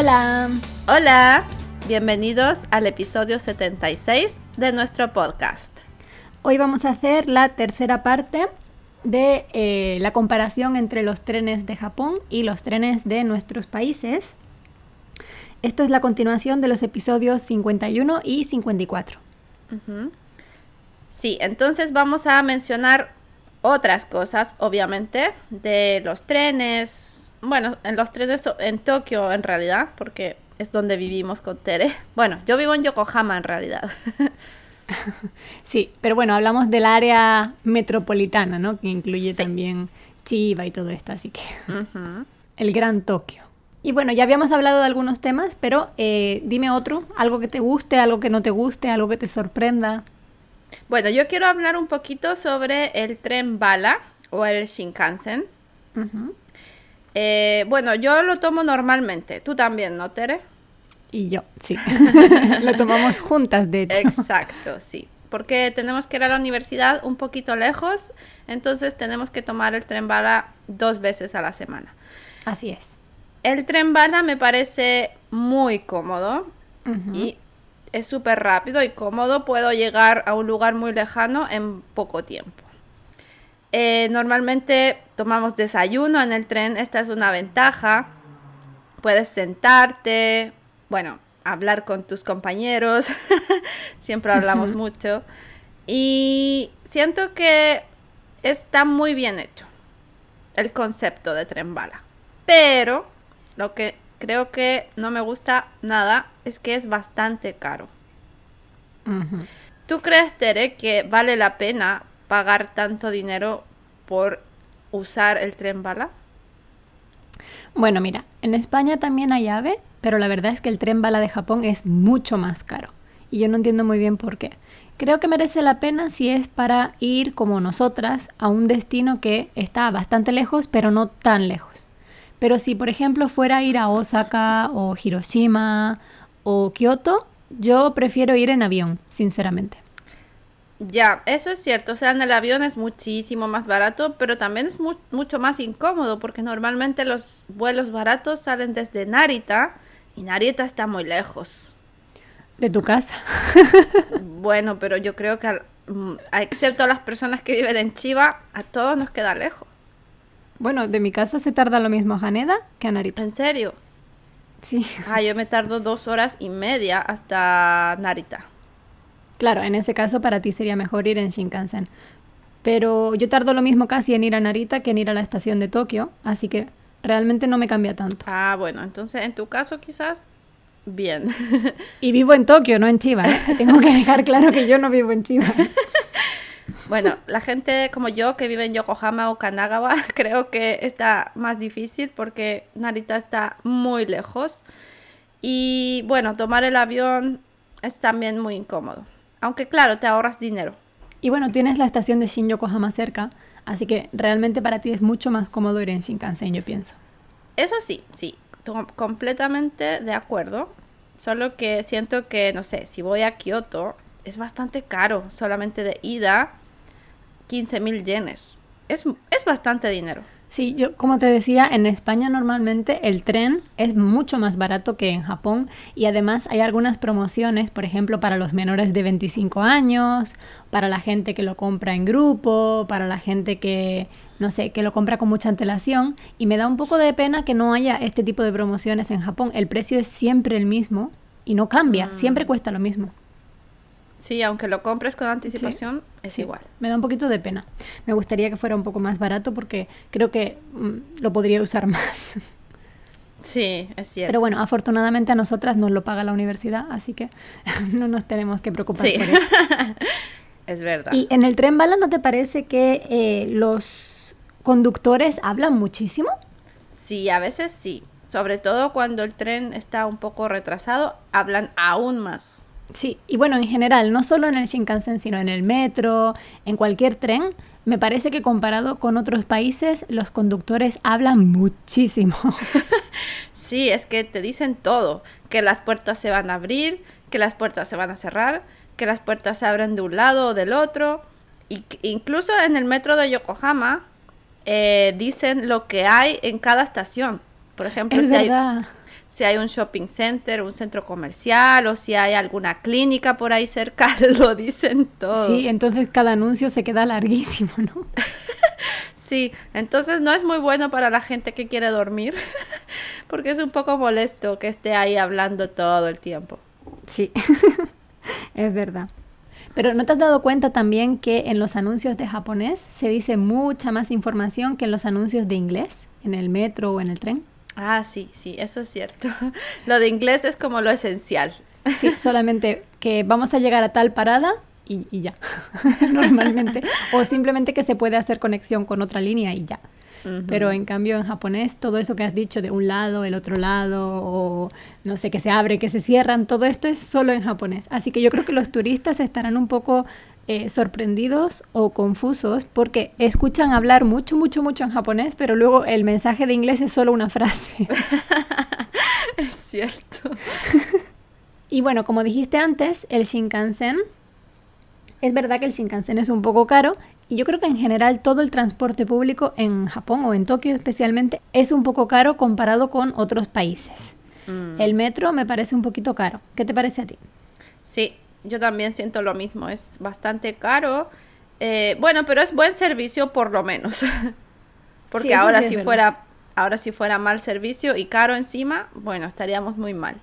Hola. Hola. Bienvenidos al episodio 76 de nuestro podcast. Hoy vamos a hacer la tercera parte de eh, la comparación entre los trenes de Japón y los trenes de nuestros países. Esto es la continuación de los episodios 51 y 54. Sí, entonces vamos a mencionar otras cosas, obviamente, de los trenes. Bueno, en los trenes en Tokio en realidad, porque es donde vivimos con Tere. Bueno, yo vivo en Yokohama en realidad. sí, pero bueno, hablamos del área metropolitana, ¿no? Que incluye también Chiba y todo esto, así que el Gran Tokio. Y bueno, ya habíamos hablado de algunos temas, pero eh, dime otro, algo que te guste, algo que no te guste, algo que te sorprenda. Bueno, yo quiero hablar un poquito sobre el tren bala o el Shinkansen. Eh, bueno, yo lo tomo normalmente. Tú también, ¿no, Tere? Y yo, sí. lo tomamos juntas, de hecho. Exacto, sí. Porque tenemos que ir a la universidad un poquito lejos, entonces tenemos que tomar el tren bala dos veces a la semana. Así es. El tren bala me parece muy cómodo y es súper rápido y cómodo. Puedo llegar a un lugar muy lejano en poco tiempo. Eh, normalmente tomamos desayuno en el tren, esta es una ventaja. Puedes sentarte, bueno, hablar con tus compañeros, siempre hablamos mucho. Y siento que está muy bien hecho el concepto de tren bala. Pero lo que creo que no me gusta nada es que es bastante caro. ¿Tú crees, Tere, que vale la pena pagar tanto dinero por usar el tren bala? Bueno, mira, en España también hay AVE, pero la verdad es que el tren bala de Japón es mucho más caro. Y yo no entiendo muy bien por qué. Creo que merece la pena si es para ir como nosotras a un destino que está bastante lejos, pero no tan lejos. Pero si, por ejemplo, fuera a ir a Osaka o Hiroshima o Kioto, yo prefiero ir en avión, sinceramente. Ya, eso es cierto. O sea, en el avión es muchísimo más barato, pero también es mucho más incómodo porque normalmente los vuelos baratos salen desde Narita y Narita está muy lejos. De tu casa. bueno, pero yo creo que, mm, excepto a las personas que viven en Chiba, a todos nos queda lejos. Bueno, de mi casa se tarda lo mismo a Haneda que a Narita. ¿En serio? Sí. Ah, yo me tardo dos horas y media hasta Narita. Claro, en ese caso para ti sería mejor ir en Shinkansen. Pero yo tardo lo mismo casi en ir a Narita que en ir a la estación de Tokio, así que realmente no me cambia tanto. Ah, bueno, entonces en tu caso quizás bien. Y vivo en Tokio, no en Chiba. ¿eh? Tengo que dejar claro que yo no vivo en Chiba. Bueno, la gente como yo que vive en Yokohama o Kanagawa, creo que está más difícil porque Narita está muy lejos. Y bueno, tomar el avión es también muy incómodo. Aunque claro, te ahorras dinero. Y bueno, tienes la estación de Shin Yokohama cerca, así que realmente para ti es mucho más cómodo ir en Shinkansen, yo pienso. Eso sí, sí, completamente de acuerdo. Solo que siento que, no sé, si voy a Kioto, es bastante caro solamente de ida 15 mil yenes. Es, es bastante dinero. Sí, yo como te decía, en España normalmente el tren es mucho más barato que en Japón y además hay algunas promociones, por ejemplo, para los menores de 25 años, para la gente que lo compra en grupo, para la gente que, no sé, que lo compra con mucha antelación y me da un poco de pena que no haya este tipo de promociones en Japón. El precio es siempre el mismo y no cambia, mm. siempre cuesta lo mismo. Sí, aunque lo compres con anticipación, es igual. Me da un poquito de pena. Me gustaría que fuera un poco más barato porque creo que mm, lo podría usar más. Sí, es cierto. Pero bueno, afortunadamente a nosotras nos lo paga la universidad, así que no nos tenemos que preocupar por eso. es verdad. ¿Y en el tren bala no te parece que eh, los conductores hablan muchísimo? Sí, a veces sí. Sobre todo cuando el tren está un poco retrasado, hablan aún más. Sí, y bueno, en general, no solo en el Shinkansen, sino en el metro, en cualquier tren, me parece que comparado con otros países, los conductores hablan muchísimo. sí, es que te dicen todo, que las puertas se van a abrir, que las puertas se van a cerrar, que las puertas se abren de un lado o del otro. Y incluso en el metro de Yokohama eh, dicen lo que hay en cada estación. Por ejemplo, si, hay, si hay un shopping center, un centro comercial o si hay alguna clínica por ahí cerca, lo dicen todo. Sí, entonces cada anuncio se queda larguísimo, ¿no? sí, entonces no es muy bueno para la gente que quiere dormir, porque es un poco molesto que esté ahí hablando todo el tiempo. Sí, es verdad. Pero ¿no te has dado cuenta también que en los anuncios de japonés se dice mucha más información que en los anuncios de inglés, en el metro o en el tren? Ah, sí, sí, eso es cierto. Lo de inglés es como lo esencial. Sí, solamente que vamos a llegar a tal parada y, y ya, normalmente. O simplemente que se puede hacer conexión con otra línea y ya. Pero en cambio en japonés todo eso que has dicho de un lado, el otro lado, o no sé, que se abre, que se cierran, todo esto es solo en japonés. Así que yo creo que los turistas estarán un poco eh, sorprendidos o confusos porque escuchan hablar mucho, mucho, mucho en japonés, pero luego el mensaje de inglés es solo una frase. es cierto. y bueno, como dijiste antes, el Shinkansen es verdad que el Shinkansen es un poco caro y yo creo que en general todo el transporte público en Japón o en Tokio especialmente es un poco caro comparado con otros países. Mm. El metro me parece un poquito caro. ¿Qué te parece a ti? Sí, yo también siento lo mismo. Es bastante caro. Eh, bueno, pero es buen servicio por lo menos. Porque ahora si fuera ahora si fuera mal servicio y caro encima, bueno, estaríamos muy mal.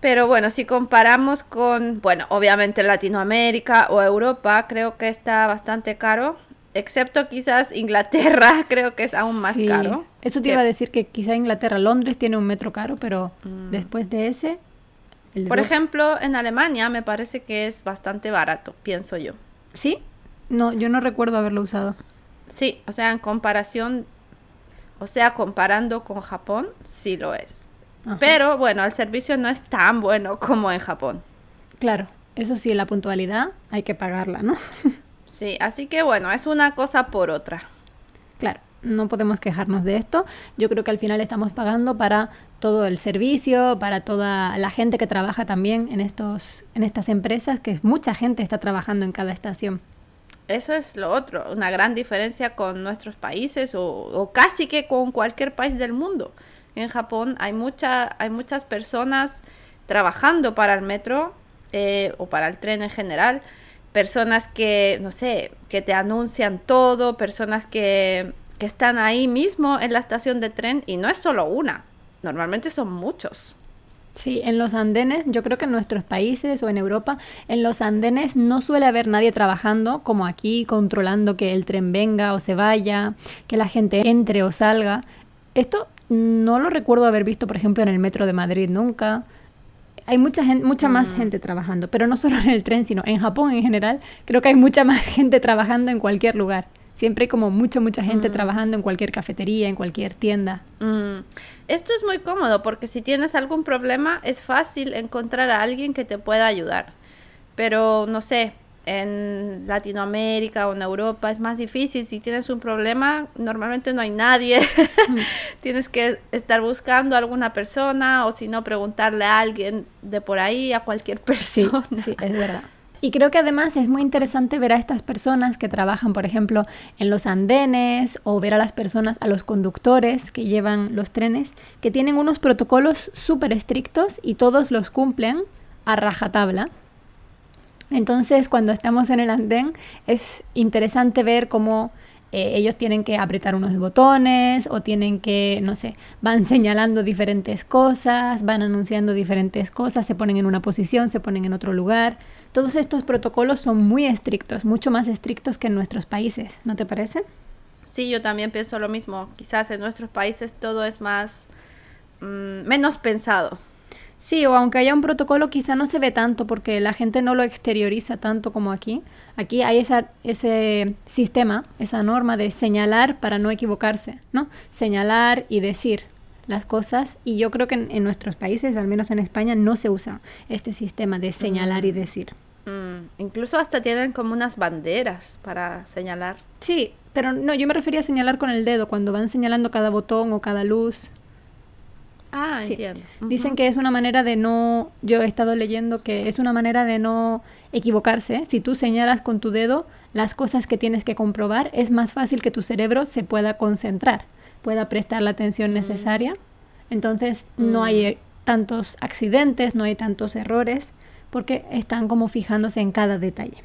Pero bueno, si comparamos con, bueno, obviamente Latinoamérica o Europa, creo que está bastante caro. Excepto quizás Inglaterra, creo que es aún más caro. Eso te iba a decir que quizá Inglaterra, Londres tiene un metro caro, pero mm. después de ese... Por ejemplo, en Alemania me parece que es bastante barato, pienso yo. ¿Sí? No, yo no recuerdo haberlo usado. Sí, o sea, en comparación, o sea, comparando con Japón, sí lo es. Pero bueno, el servicio no es tan bueno como en Japón. Claro, eso sí, la puntualidad hay que pagarla, ¿no? sí, así que bueno, es una cosa por otra. Claro, no podemos quejarnos de esto. Yo creo que al final estamos pagando para todo el servicio, para toda la gente que trabaja también en, estos, en estas empresas, que mucha gente está trabajando en cada estación. Eso es lo otro, una gran diferencia con nuestros países o, o casi que con cualquier país del mundo en Japón hay, mucha, hay muchas personas trabajando para el metro eh, o para el tren en general, personas que, no sé, que te anuncian todo, personas que, que están ahí mismo en la estación de tren y no es solo una, normalmente son muchos. Sí, en los andenes, yo creo que en nuestros países o en Europa, en los andenes no suele haber nadie trabajando como aquí, controlando que el tren venga o se vaya, que la gente entre o salga. Esto no lo recuerdo haber visto, por ejemplo, en el metro de Madrid nunca. Hay mucha, gente, mucha más mm. gente trabajando, pero no solo en el tren, sino en Japón en general. Creo que hay mucha más gente trabajando en cualquier lugar. Siempre hay como mucha, mucha gente mm. trabajando en cualquier cafetería, en cualquier tienda. Mm. Esto es muy cómodo porque si tienes algún problema es fácil encontrar a alguien que te pueda ayudar. Pero no sé, en Latinoamérica o en Europa es más difícil. Si tienes un problema, normalmente no hay nadie. tienes que estar buscando a alguna persona o si no, preguntarle a alguien de por ahí, a cualquier persona. Sí, es verdad. Y creo que además es muy interesante ver a estas personas que trabajan, por ejemplo, en los andenes o ver a las personas, a los conductores que llevan los trenes, que tienen unos protocolos súper estrictos y todos los cumplen a rajatabla. Entonces, cuando estamos en el andén, es interesante ver cómo eh, ellos tienen que apretar unos botones o tienen que, no sé, van señalando diferentes cosas, van anunciando diferentes cosas, se ponen en una posición, se ponen en otro lugar. Todos estos protocolos son muy estrictos, mucho más estrictos que en nuestros países, ¿no te parece? Sí, yo también pienso lo mismo. Quizás en nuestros países todo es más mm, menos pensado. Sí, o aunque haya un protocolo quizá no se ve tanto porque la gente no lo exterioriza tanto como aquí. Aquí hay esa, ese sistema, esa norma de señalar para no equivocarse, ¿no? Señalar y decir las cosas y yo creo que en, nuestros países, al menos en España, no se usa este sistema de señalar y mm. decir. Mm, incluso hasta tienen como unas banderas para señalar. Sí, pero no, yo me refería a señalar con el dedo, cuando van señalando cada botón o cada luz. Ah, entiendo. Dicen que es una manera de no, yo he estado leyendo que es una manera de no equivocarse. Si tú señalas con tu dedo las cosas que tienes que comprobar, es más fácil que tu cerebro se pueda concentrar, pueda prestar la atención mm. necesaria. Entonces no hay mm. tantos accidentes, no hay tantos errores, porque están como fijándose en cada detalle.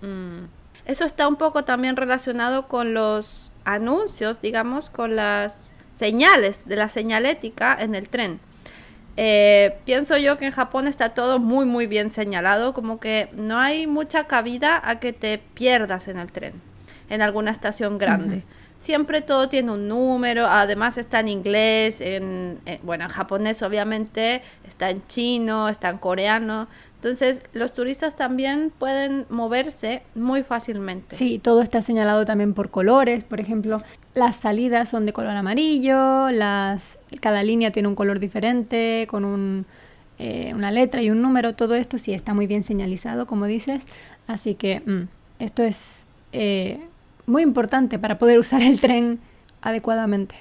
Mm. Eso está un poco también relacionado con los anuncios, digamos, con las señales de la señalética en el tren. Eh, pienso yo que en Japón está todo muy muy bien señalado, como que no hay mucha cabida a que te pierdas en el tren, en alguna estación grande. Siempre todo tiene un número, además está en inglés, en, eh, bueno, en japonés obviamente, está en chino, está en coreano. Entonces, los turistas también pueden moverse muy fácilmente. Sí, todo está señalado también por colores. Por ejemplo, las salidas son de color amarillo, las, cada línea tiene un color diferente, con un, eh, una letra y un número. Todo esto sí está muy bien señalizado, como dices. Así que mm, esto es eh, muy importante para poder usar el tren adecuadamente.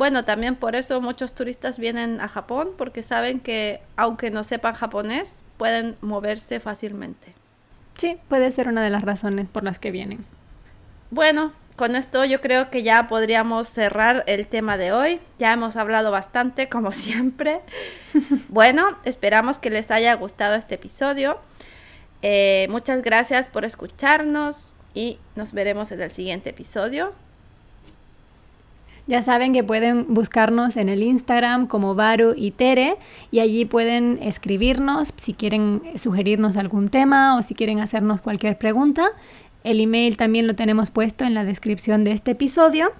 Bueno, también por eso muchos turistas vienen a Japón, porque saben que aunque no sepan japonés, pueden moverse fácilmente. Sí, puede ser una de las razones por las que vienen. Bueno, con esto yo creo que ya podríamos cerrar el tema de hoy. Ya hemos hablado bastante, como siempre. bueno, esperamos que les haya gustado este episodio. Eh, muchas gracias por escucharnos y nos veremos en el siguiente episodio. Ya saben que pueden buscarnos en el Instagram como Baru y Tere y allí pueden escribirnos si quieren sugerirnos algún tema o si quieren hacernos cualquier pregunta. El email también lo tenemos puesto en la descripción de este episodio.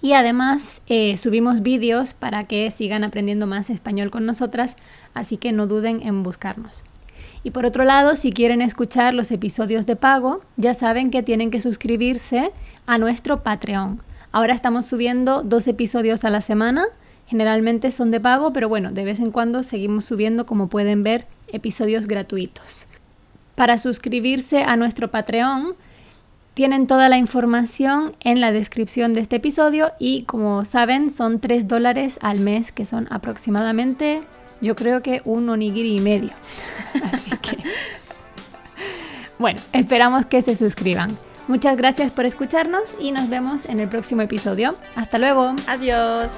Y además eh, subimos vídeos para que sigan aprendiendo más español con nosotras, así que no duden en buscarnos. Y por otro lado, si quieren escuchar los episodios de pago, ya saben que tienen que suscribirse a nuestro Patreon. Ahora estamos subiendo dos episodios a la semana. Generalmente son de pago, pero bueno, de vez en cuando seguimos subiendo, como pueden ver, episodios gratuitos. Para suscribirse a nuestro Patreon, tienen toda la información en la descripción de este episodio y como saben son 3 dólares al mes que son aproximadamente yo creo que un onigiri y medio. Así que bueno, esperamos que se suscriban. Muchas gracias por escucharnos y nos vemos en el próximo episodio. Hasta luego. Adiós.